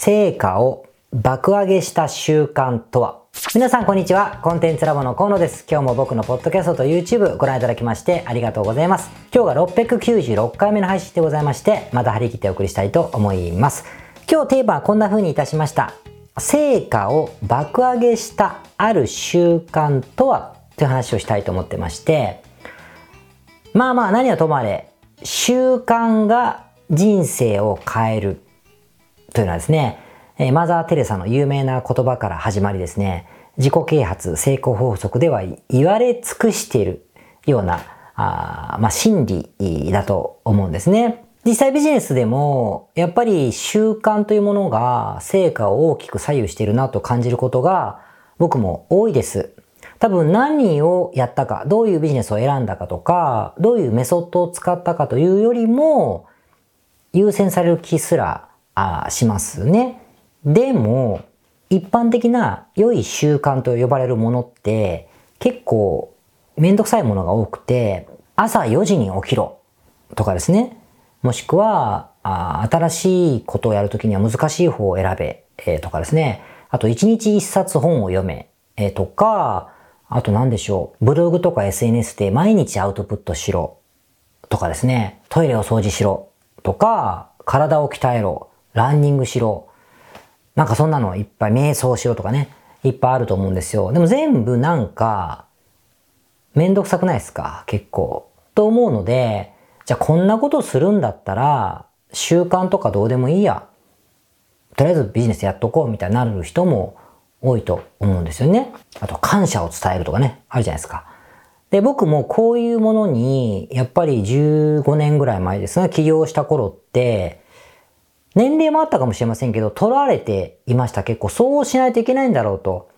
成果を爆上げした習慣とは？皆さんこんにちは。コンテンツラボの河野です。今日も僕のポッドキャストと YouTube ご覧いただきましてありがとうございます。今日が696回目の配信でございまして、また張り切ってお送りしたいと思います。今日テーマはこんな風にいたしました。成果を爆上げしたある習慣とは？という話をしたいと思ってまして、まあまあ何はともあれ、習慣が人生を変えるというのはですね、えマザー・テレサの有名な言葉から始まりですね、自己啓発、成功法則では言われ尽くしているような、あまあ、真理だと思うんですね。実際ビジネスでも、やっぱり習慣というものが成果を大きく左右しているなと感じることが僕も多いです。多分何をやったか、どういうビジネスを選んだかとか、どういうメソッドを使ったかというよりも、優先される気すらあしますね。でも、一般的な良い習慣と呼ばれるものって結構めんどくさいものが多くて、朝4時に起きろとかですね。もしくは、あ新しいことをやるときには難しい方を選べ、えー、とかですね。あと1日1冊本を読め、えー、とか、あと何でしょう。ブログとか SNS で毎日アウトプットしろとかですね。トイレを掃除しろとか、体を鍛えろ、ランニングしろ。なんかそんなのいっぱい瞑想しろとかね。いっぱいあると思うんですよ。でも全部なんか、めんどくさくないですか？結構。と思うので、じゃあこんなことするんだったら、習慣とかどうでもいいや。とりあえずビジネスやっとこうみたいになる人も多いと思うんですよね。あと感謝を伝えるとかね、あるじゃないですか。で、僕もこういうものに、やっぱり15年ぐらい前ですね、起業した頃って、年齢もあったかもしれませんけど、取られていました。結構、そうしないといけないんだろうと。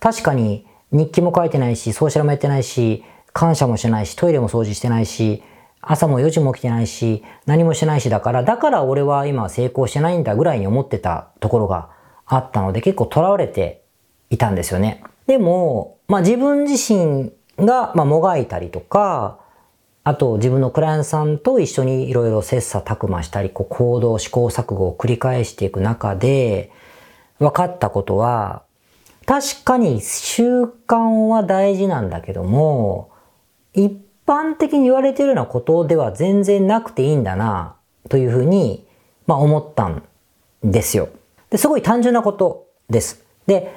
確かに、日記も書いてないし、ソーシャルもやってないし、感謝もしないし、トイレも掃除してないし、朝も4時も起きてないし、何もしてないしだから、だから俺は今成功してないんだぐらいに思ってたところがあったので、結構囚われていたんですよね。でも、まあ自分自身が、まあ、もがいたりとか、あと自分のクライアントさんと一緒にいろいろ切磋琢磨したり、こう行動、試行錯誤を繰り返していく中で、分かったことは、確かに習慣は大事なんだけども、一般的に言われてるようなことでは全然なくていいんだな、というふうに、まあ思ったんですよ。ですごい単純なことです。で、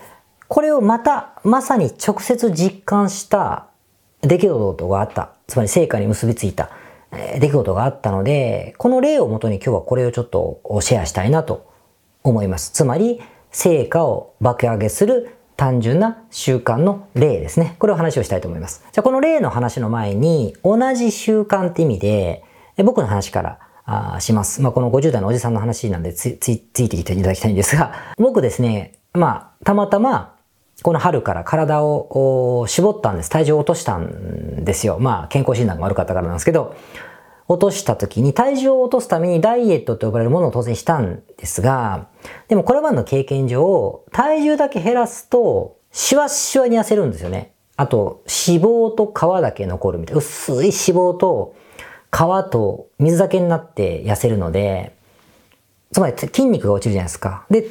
これをまた、まさに直接実感した出来事があった。つまり成果に結びついた出来事があったので、この例をもとに今日はこれをちょっとシェアしたいなと思います。つまり、成果を爆上げする単純な習慣の例ですね。これを話をしたいと思います。じゃあこの例の話の前に、同じ習慣って意味で、僕の話からあします。まあ、この50代のおじさんの話なんでつ、つ、ついてきていただきたいんですが、僕ですね、まあ、たまたま、この春から体を絞ったんです。体重を落としたんですよ。まあ、健康診断が悪かったからなんですけど、落とした時に体重を落とすためにダイエットと呼ばれるものを当然したんですが、でもこれまでの経験上、体重だけ減らすと、シワシワに痩せるんですよね。あと、脂肪と皮だけ残るみたいな。薄い脂肪と皮と水だけになって痩せるので、つまり筋肉が落ちるじゃないですか。で、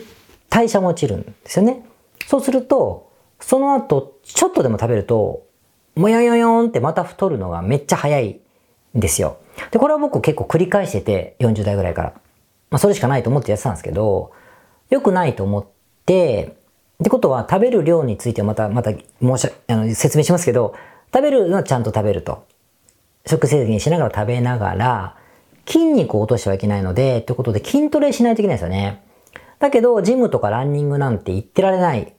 代謝も落ちるんですよね。そうすると、その後、ちょっとでも食べると、もやよよんってまた太るのがめっちゃ早いんですよ。で、これは僕結構繰り返してて、40代ぐらいから。まあ、それしかないと思ってやってたんですけど、良くないと思って、ってことは食べる量についてまた、また申し、あの、説明しますけど、食べるのはちゃんと食べると。食制限しながら食べながら、筋肉を落としてはいけないので、ってことで筋トレしないといけないですよね。だけど、ジムとかランニングなんて言ってられない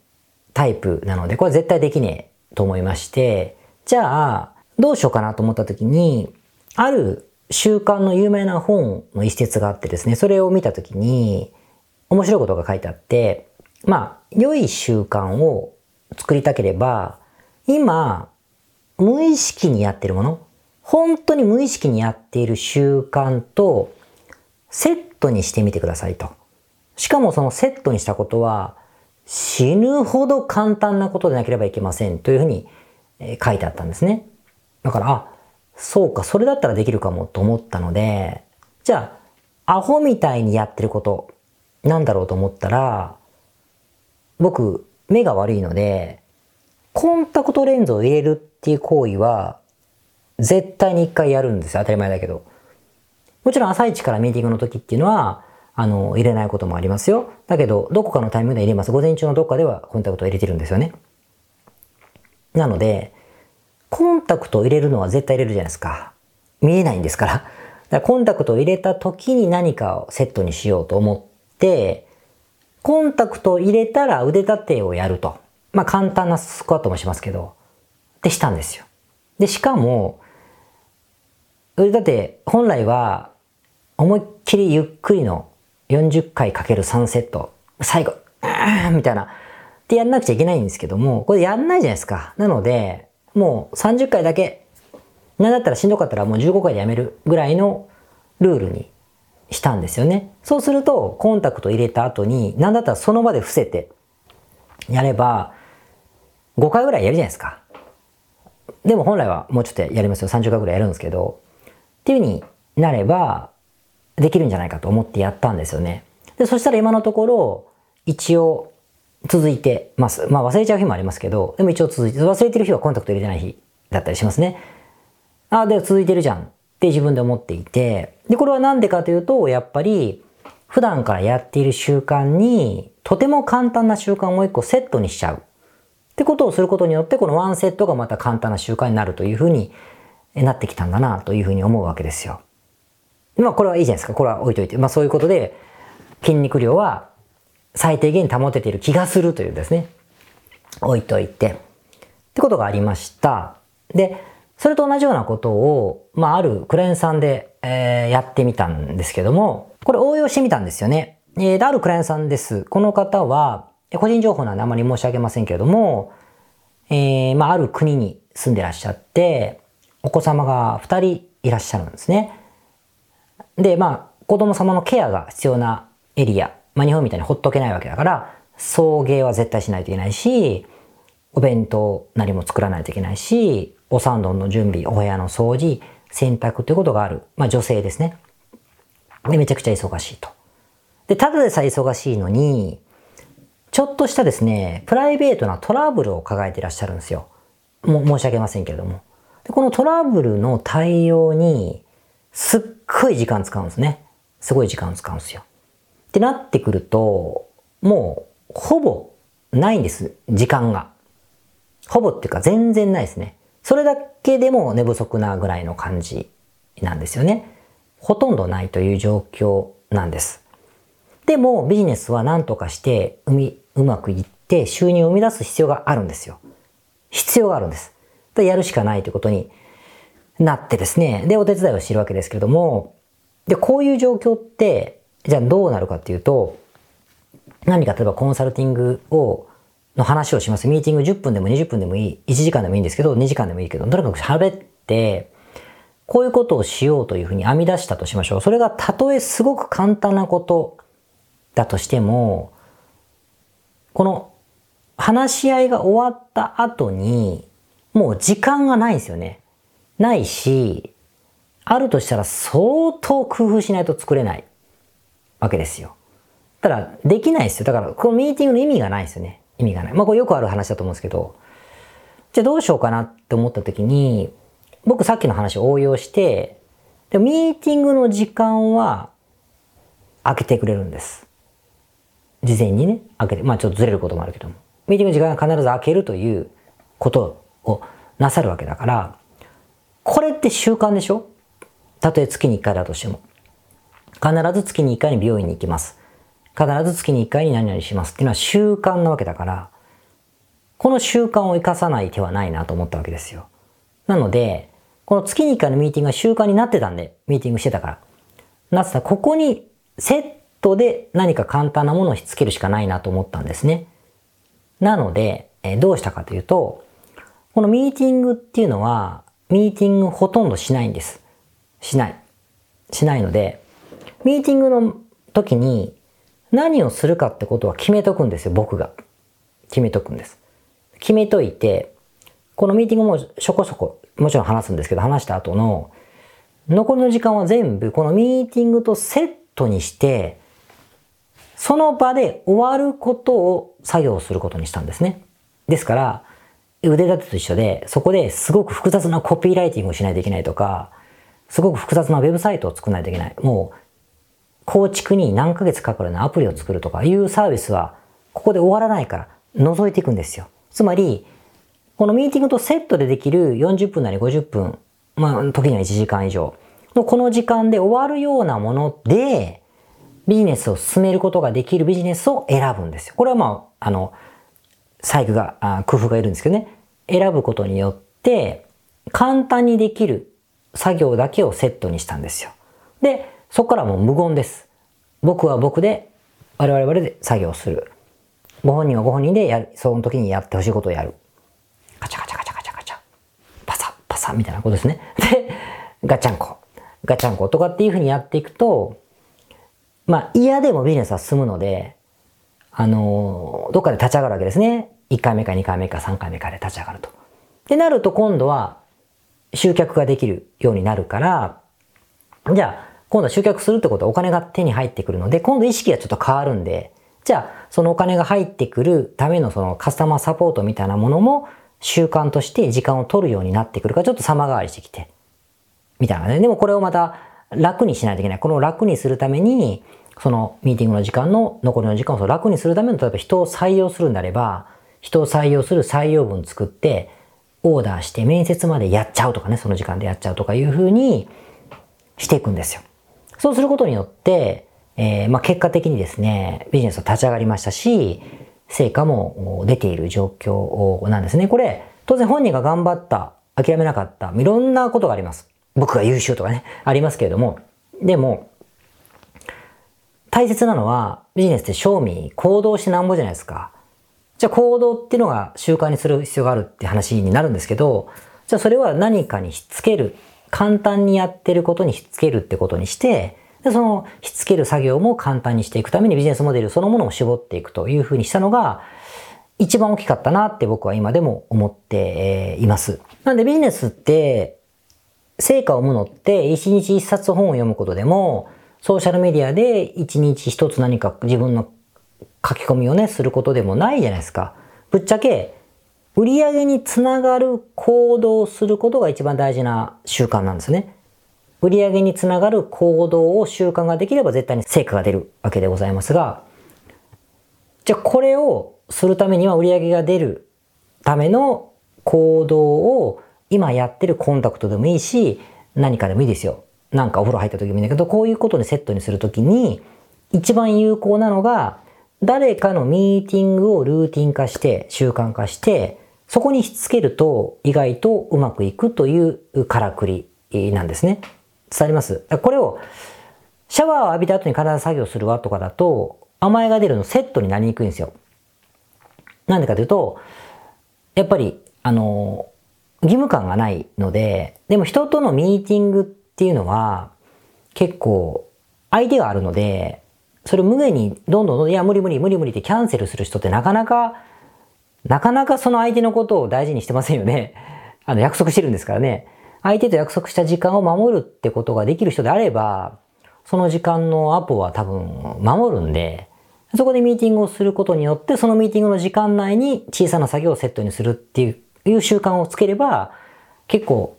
タイプなので、これ絶対できねえと思いまして、じゃあ、どうしようかなと思った時に、ある習慣の有名な本の一節があってですね、それを見た時に、面白いことが書いてあって、まあ、良い習慣を作りたければ、今、無意識にやってるもの、本当に無意識にやっている習慣とセットにしてみてくださいと。しかもそのセットにしたことは、死ぬほど簡単なことでなければいけませんというふうに書いてあったんですね。だから、あ、そうか、それだったらできるかもと思ったので、じゃあ、アホみたいにやってることなんだろうと思ったら、僕、目が悪いので、コンタクトレンズを入れるっていう行為は、絶対に一回やるんですよ。当たり前だけど。もちろん朝一からミーティングの時っていうのは、あの、入れないこともありますよ。だけど、どこかのタイミングで入れます。午前中のどっかではコンタクトを入れてるんですよね。なので、コンタクトを入れるのは絶対入れるじゃないですか。見えないんですから。だからコンタクトを入れた時に何かをセットにしようと思って、コンタクトを入れたら腕立てをやると。まあ簡単なスクワットもしますけど。でしたんですよ。で、しかも、腕立て本来は思いっきりゆっくりの40回かける3セット。最後、あーみたいな。ってやんなくちゃいけないんですけども、これやんないじゃないですか。なので、もう30回だけ、なんだったらしんどかったらもう15回でやめるぐらいのルールにしたんですよね。そうすると、コンタクト入れた後に、なんだったらその場で伏せて、やれば、5回ぐらいやるじゃないですか。でも本来はもうちょっとやりますよ。30回ぐらいやるんですけど、っていう風になれば、できるんじゃないかと思ってやったんですよね。で、そしたら今のところ、一応、続いてます。まあ忘れちゃう日もありますけど、でも一応続いて、忘れてる日はコンタクト入れてない日だったりしますね。ああ、で、続いてるじゃんって自分で思っていて、で、これはなんでかというと、やっぱり、普段からやっている習慣に、とても簡単な習慣をもう一個セットにしちゃう。ってことをすることによって、このワンセットがまた簡単な習慣になるというふうになってきたんだなというふうに思うわけですよ。まあこれはいいじゃないですか。これは置いといて。まあそういうことで、筋肉量は最低限保てている気がするというですね。置いといて。ってことがありました。で、それと同じようなことを、まああるクライアントさんで、えー、やってみたんですけども、これ応用してみたんですよね。えー、あるクライアントさんです。この方は、個人情報なんであまり申し上げませんけれども、えー、まあある国に住んでらっしゃって、お子様が2人いらっしゃるんですね。で、まあ、子供様のケアが必要なエリア、まあ日本みたいにほっとけないわけだから、送迎は絶対しないといけないし、お弁当なりも作らないといけないし、お三丼の準備、お部屋の掃除、洗濯ということがある。まあ女性ですね。で、めちゃくちゃ忙しいと。で、ただでさえ忙しいのに、ちょっとしたですね、プライベートなトラブルを抱えていらっしゃるんですよ。も申し訳ませんけれども。でこのトラブルの対応に、すっごい時間使うんですね。すごい時間使うんですよ。ってなってくると、もう、ほぼ、ないんです。時間が。ほぼっていうか全然ないですね。それだけでも寝不足なぐらいの感じなんですよね。ほとんどないという状況なんです。でもビジネスは何とかしてうみうまくいって収入を生み出す必要があるんですよ。必要があるんです。でやるしかないということになってですね。で、お手伝いをしているわけですけれども、で、こういう状況って、じゃあどうなるかっていうと、何か例えばコンサルティングを、の話をします。ミーティング10分でも20分でもいい。1時間でもいいんですけど、2時間でもいいけど、とにかく喋って、こういうことをしようというふうに編み出したとしましょう。それがたとえすごく簡単なことだとしても、この話し合いが終わった後に、もう時間がないんですよね。ないし、あるとしたら相当工夫しないと作れないわけですよ。ただ、できないですよ。だから、このミーティングの意味がないですよね。意味がない。まあ、これよくある話だと思うんですけど、じゃあどうしようかなって思った時に、僕さっきの話を応用して、でミーティングの時間は開けてくれるんです。事前にね、開けて、まあちょっとずれることもあるけども。ミーティングの時間は必ず開けるということをなさるわけだから、これって習慣でしょ？たとえ月に1回だとしても。必ず月に1回に美容院に行きます。必ず月に1回に何々しますっていうのは習慣なわけだから、この習慣を生かさない手はないなと思ったわけですよ。なので、この月に1回のミーティングが習慣になってたんで、ミーティングしてたから。なってたらここにセットで何か簡単なものをしつけるしかないなと思ったんですね。なので、えどうしたかというと、このミーティングっていうのは、ミーティングほとんどしないんです。しない。しないので、ミーティングの時に何をするかってことは決めとくんですよ、僕が。決めとくんです。決めといて、このミーティングもそこそこ、もちろん話すんですけど、話した後の、残りの時間は全部このミーティングとセットにして、その場で終わることを作業することにしたんですね。ですから、腕立てと一緒で、そこですごく複雑なコピーライティングをしないといけないとか、すごく複雑なウェブサイトを作らないといけない。もう、構築に何ヶ月かかるようなアプリを作るとかいうサービスは、ここで終わらないから、覗いていくんですよ。つまり、このミーティングとセットでできる40分なり50分、まあ、時には1時間以上のこの時間で終わるようなもので、ビジネスを進めることができるビジネスを選ぶんですよ。これはまあ、あの、細工が、あ工夫がいるんですけどね。選ぶことによって、簡単にできる作業だけをセットにしたんですよ。で、そこからもう無言です。僕は僕で、我々で作業する。ご本人はご本人でやる、その時にやってほしいことをやる。カチャカチャカチャカチャカチャ。パサッパサッみたいなことですね。で、ガチャンコ。ガチャンコとかっていうふうにやっていくと、まあ嫌でもビジネスは進むので、あの、どっかで立ち上がるわけですね。1回目か2回目か3回目かで立ち上がると。ってなると今度は集客ができるようになるから、じゃあ今度は集客するってことはお金が手に入ってくるので、今度意識がちょっと変わるんで、じゃあそのお金が入ってくるためのそのカスタマーサポートみたいなものも習慣として時間を取るようになってくるからちょっと様変わりしてきて、みたいなね。でもこれをまた楽にしないといけない。この楽にするために、そのミーティングの時間の残りの時間を楽にするための、例えば人を採用するんであれば、人を採用する採用文作って、オーダーして面接までやっちゃうとかね、その時間でやっちゃうとかいうふうにしていくんですよ。そうすることによって、えー、まあ、結果的にですね、ビジネスは立ち上がりましたし、成果も出ている状況なんですね。これ、当然本人が頑張った、諦めなかった、いろんなことがあります。僕が優秀とかね、ありますけれども、でも、大切なのは、ビジネスって賞味、行動してなんぼじゃないですか。じゃあ行動っていうのが習慣にする必要があるって話になるんですけど、じゃあそれは何かにひっつける。簡単にやってることにひっつけるってことにして、で、そのひっつける作業も簡単にしていくためにビジネスモデルそのものを絞っていくというふうにしたのが、一番大きかったなって僕は今でも思っています。なんでビジネスって、成果を生むのって一日一冊本を読むことでも、ソーシャルメディアで一日一つ何か自分の書き込みをね、することでもないじゃないですか。ぶっちゃけ、売り上げにつながる行動をすることが一番大事な習慣なんですね。売り上げにつながる行動を習慣ができれば絶対に成果が出るわけでございますが、じゃあこれをするためには売り上げが出るための行動を今やってるコンタクトでもいいし、何かでもいいですよ。なんかお風呂入った時もいいんだけど、こういうことにセットにするときに、一番有効なのが、誰かのミーティングをルーティン化して、習慣化して、そこにしつけると意外とうまくいくというからくりなんですね。伝わります？これを、シャワーを浴びた後に体作業するわとかだと、甘えが出るのセットになりにくいんですよ。なんでかというと、やっぱり、あの、義務感がないので、でも人とのミーティングっていうのは、結構、相手があるので、それを無限にどんどん、いや、無理無理無理無理ってキャンセルする人ってなかなか、なかなかその相手のことを大事にしてませんよね。あの、約束してるんですからね。相手と約束した時間を守るってことができる人であれば、その時間のアポは多分守るんで、そこでミーティングをすることによって、そのミーティングの時間内に小さな作業をセットにするっていう習慣をつければ、結構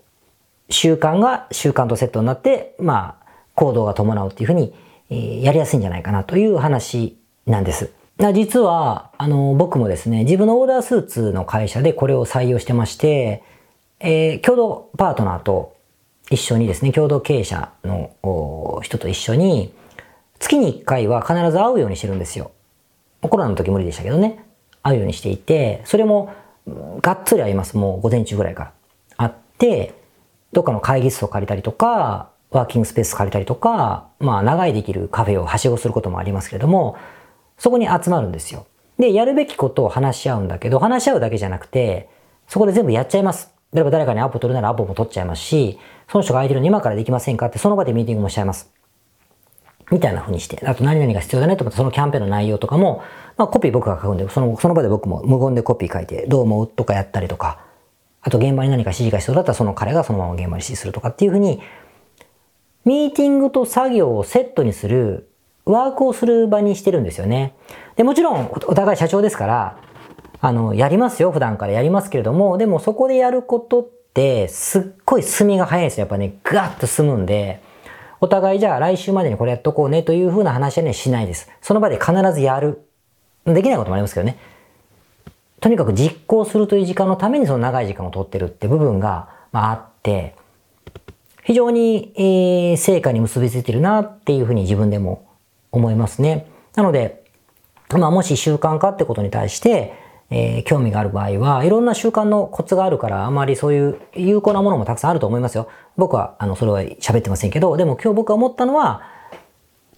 習慣が習慣とセットになって、まあ、行動が伴うっていうふうにえやりやすいんじゃないかなという話なんです。実は、あの、僕もですね、自分のオーダースーツの会社でこれを採用してまして、えー、共同パートナーと一緒にですね、共同経営者の人と一緒に、月に1回は必ず会うようにしてるんですよ。コロナの時無理でしたけどね、会うようにしていて、それも、がっつり会います。もう午前中ぐらいから。会って、どっかの会議室を借りたりとか、ワーキングスペース借りたりとか、まあ長いできるカフェをはしごすることもありますけれども、そこに集まるんですよ。で、やるべきことを話し合うんだけど、話し合うだけじゃなくて、そこで全部やっちゃいます。例えば誰かにアポ取るならアポも取っちゃいますし、その人が空いてるの今からできませんかってその場でミーティングもしちゃいます。みたいな風にして。あと何々が必要だねと思ってそのキャンペーンの内容とかも、まあコピー僕が書くんで、その、その場で僕も無言でコピー書いて、どう思う？とかやったりとか、あと現場に何か指示が必要だったらその彼がそのまま現場に指示するとかっていう風に、ミーティングと作業をセットにするワークをする場にしてるんですよね。で、もちろんお互い社長ですから、あの、やりますよ、普段からやりますけれども、でもそこでやることって、すっごい進みが早いですよ。やっぱね、ガッと進むんで、お互いじゃあ来週までにこれやっとこうねという風な話はね、しないです。その場で必ずやる。できないこともありますけどね。とにかく実行するという時間のためにその長い時間を取ってるって部分が、まあ、あって、非常に、えー、成果に結びついてるなっていうふうに自分でも思いますね。なので、まあ、もし習慣化ってことに対して、えー、興味がある場合は、いろんな習慣のコツがあるから、あまりそういう有効なものもたくさんあると思いますよ。僕は、あの、それは喋ってませんけど、でも今日僕が思ったのは、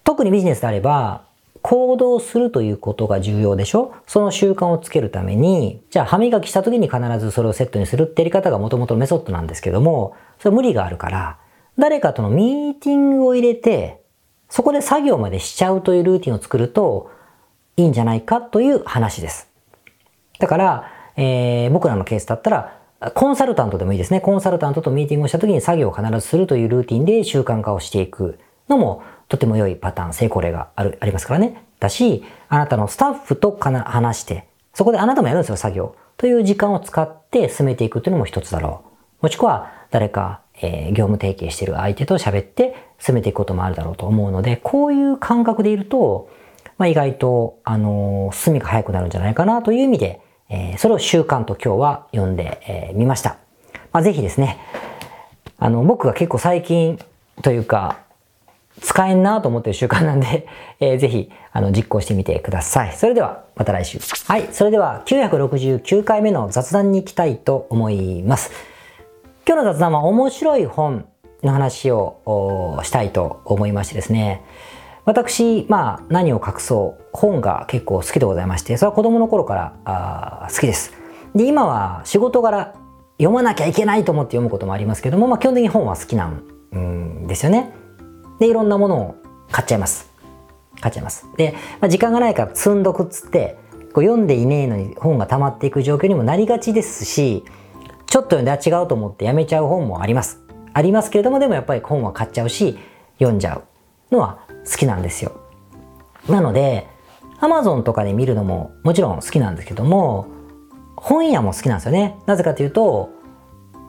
特にビジネスであれば、行動するということが重要でしょ？その習慣をつけるために、じゃあ歯磨きした時に必ずそれをセットにするってやり方がもともとメソッドなんですけども、それ無理があるから、誰かとのミーティングを入れて、そこで作業までしちゃうというルーティンを作るといいんじゃないかという話です。だから、えー、僕らのケースだったら、コンサルタントでもいいですね。コンサルタントとミーティングをした時に作業を必ずするというルーティンで習慣化をしていくのもとても良いパターン、成功例がある、ありますからね。だし、あなたのスタッフとかな話して、そこであなたもやるんですよ、作業。という時間を使って進めていくというのも一つだろう。もしくは、誰か、えー、業務提携している相手と喋って進めていくこともあるだろうと思うので、こういう感覚でいると、まあ、意外と、あのー、進みが早くなるんじゃないかなという意味で、えー、それを習慣と今日は読んでみ、えー、ました。まあ、ぜひですね、あの、僕が結構最近というか、使えんなと思ってる習慣なんで、えー、ぜひ、あの、実行してみてください。それでは、また来週。はい。それでは、969回目の雑談に行きたいと思います。今日の雑談は面白い本の話をしたいと思いましてですね。私、まあ、何を隠そう、本が結構好きでございまして、それは子供の頃からあ好きです。で、今は仕事柄読まなきゃいけないと思って読むこともありますけども、まあ、基本的に本は好きなんですよね。で、いろんなものを買っちゃいます。買っちゃいます。で、まあ、時間がないから積んどくっつって、こう読んでいねえのに本が溜まっていく状況にもなりがちですし、ちょっと読んでは違うと思ってやめちゃう本もあります。ありますけれども、でもやっぱり本は買っちゃうし、読んじゃうのは好きなんですよ。なので、Amazon とかで見るのももちろん好きなんですけども、本屋も好きなんですよね。なぜかというと、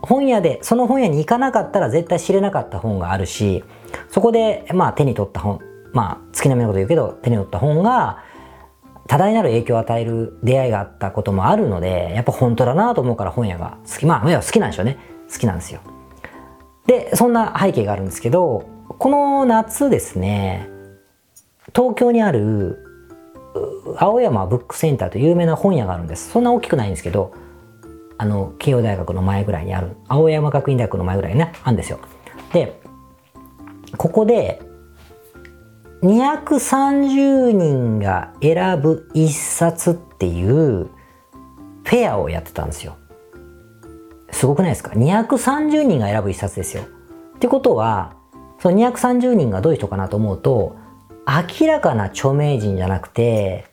本屋で、その本屋に行かなかったら絶対知れなかった本があるし、そこで、まあ手に取った本、まあ月並みのこと言うけど、手に取った本が、多大なる影響を与える出会いがあったこともあるので、やっぱ本当だなと思うから本屋が好き。まあ、好きなんでしょうね。好きなんですよ。で、そんな背景があるんですけど、この夏ですね、東京にある青山ブックセンターという有名な本屋があるんです。そんな大きくないんですけど、あの、慶応大学の前ぐらいにある、青山学院大学の前ぐらいにね、あるんですよ。で、ここで、230人が選ぶ一冊っていうフェアをやってたんですよ。すごくないですか ?230 人が選ぶ一冊ですよ。ってことは、その230人がどういう人かなと思うと、明らかな著名人じゃなくて、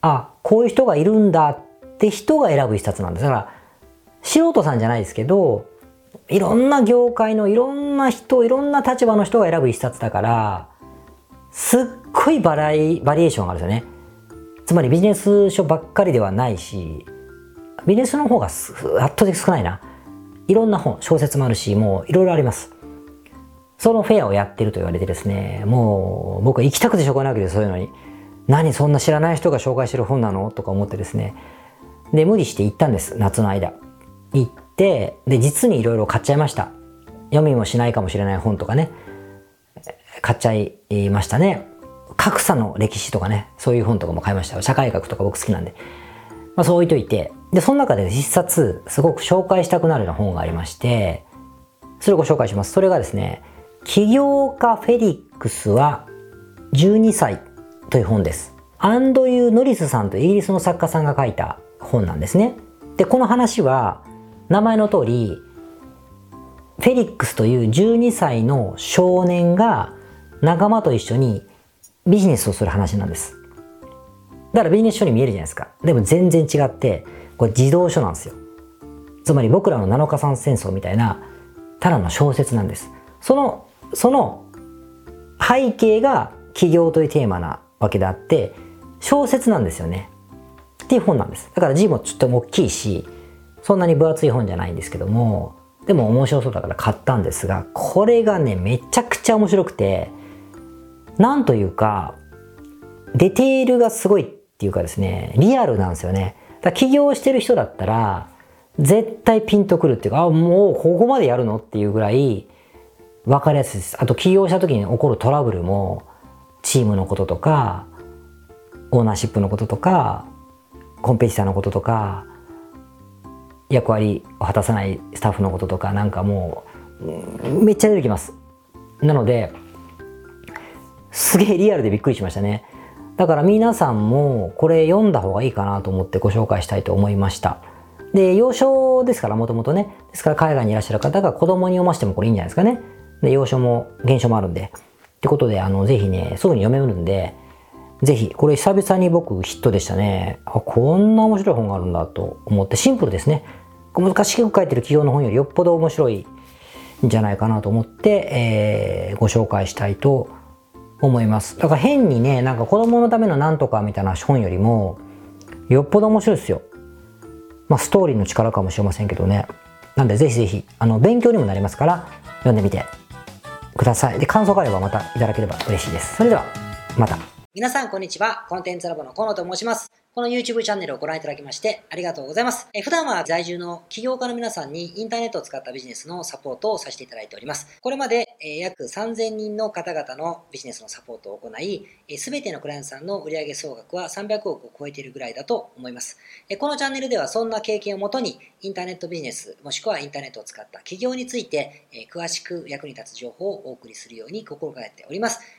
あ、こういう人がいるんだって人が選ぶ一冊なんです。だから、素人さんじゃないですけど、いろんな業界のいろんな人、いろんな立場の人が選ぶ一冊だから、すっごいバライバリエーションがあるんですよね。つまりビジネス書ばっかりではないし、ビジネスの方が圧倒的少ないな。いろんな本、小説もあるし、もういろいろあります。そのフェアをやってると言われてですね、もう僕は行きたくてしょうがないわけです、そういうのに。何そんな知らない人が紹介してる本なの？とか思ってですね。で、無理して行ったんです、夏の間。行って、で、実にいろいろ買っちゃいました。読みもしないかもしれない本とかね。買っちゃいましたね。格差の歴史とかね、そういう本とかも買いました。社会学とか僕好きなんで。まあそう置いといて。で、その中で一冊、すごく紹介したくなるような本がありまして、それをご紹介します。それがですね、起業家フェリックスは12歳という本です。アンドユー・ノリスさんとイギリスの作家さんが書いた本なんですね。で、この話は名前の通り、フェリックスという12歳の少年が仲間と一緒にビジネスをする話なんです。だからビジネス書に見えるじゃないですか。でも全然違って、これ児童書なんですよ。つまり僕らの7日間戦争みたいな、ただの小説なんです。そのその背景が起業というテーマなわけであって小説なんですよねっていう本なんですだから字もちょっと大きいしそんなに分厚い本じゃないんですけどもでも面白そうだから買ったんですがこれがねめちゃくちゃ面白くてなんというかディテールがすごいっていうかですねリアルなんですよね。だ起業してる人だったら絶対ピンとくるっていうかあもうここまでやるのっていうぐらい分かりやすいです。あと起業した時に起こるトラブルもチームのこととかオーナーシップのこととかコンペティターのこととか役割を果たさないスタッフのこととかなんかもうめっちゃ出てきます。なのですげえリアルでびっくりしましたね。だから皆さんもこれ読んだ方がいいかなと思ってご紹介したいと思いました。で幼少ですからもともとね。ですから海外にいらっしゃる方が子供に読ませてもこれいいんじゃないですかね。で幼少も現象もあるんで。ってことであのぜひねすぐに読めるんでぜひ、これ久々に僕ヒットでしたね。あ、こんな面白い本があるんだと思って、シンプルですね。難しく書いてる企業の本よりよっぽど面白いんじゃないかなと思って、えー、ご紹介したいと思います。だから変にね、なんか子供のためのなんとかみたいな本よりも、よっぽど面白いですよ。まあ、ストーリーの力かもしれませんけどね。なんでぜひぜひ、あの、勉強にもなりますから、読んでみてください。で、感想があればまたいただければ嬉しいです。それでは、また。皆さん、こんにちは。コンテンツラボの河野と申します。この YouTube チャンネルをご覧いただきましてありがとうございます。え普段は在住の起業家の皆さんにインターネットを使ったビジネスのサポートをさせていただいております。これまで、え約3000人の方々のビジネスのサポートを行い、すべてのクライアントさんの売上総額は300億を超えているぐらいだと思います。えこのチャンネルではそんな経験をもとにインターネットビジネスもしくはインターネットを使った起業について、え詳しく役に立つ情報をお送りするように心がけております。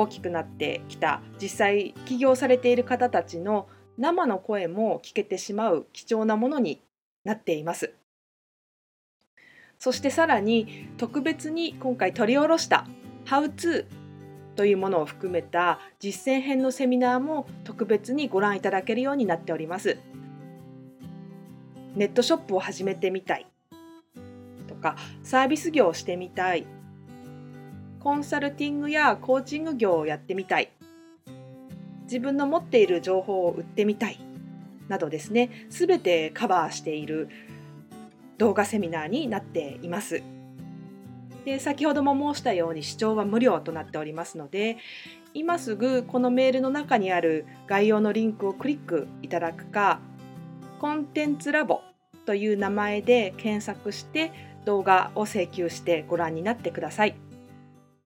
大きくなってきた実際起業されている方たちの生の声も聞けてしまう貴重なものになっています。そしてさらに特別に今回取り下ろした「How to」というものを含めた実践編のセミナーも特別にご覧いただけるようになっております。ネットショップを始めてみたいとかサービス業をしてみたいコンサルティングやコーチング業をやってみたい自分の持っている情報を売ってみたいなどですね全てカバーしている動画セミナーになっています。で先ほども申したように視聴は無料となっておりますので今すぐこのメールの中にある概要のリンクをクリックいただくかコンテンツラボという名前で検索して動画を請求してご覧になってください。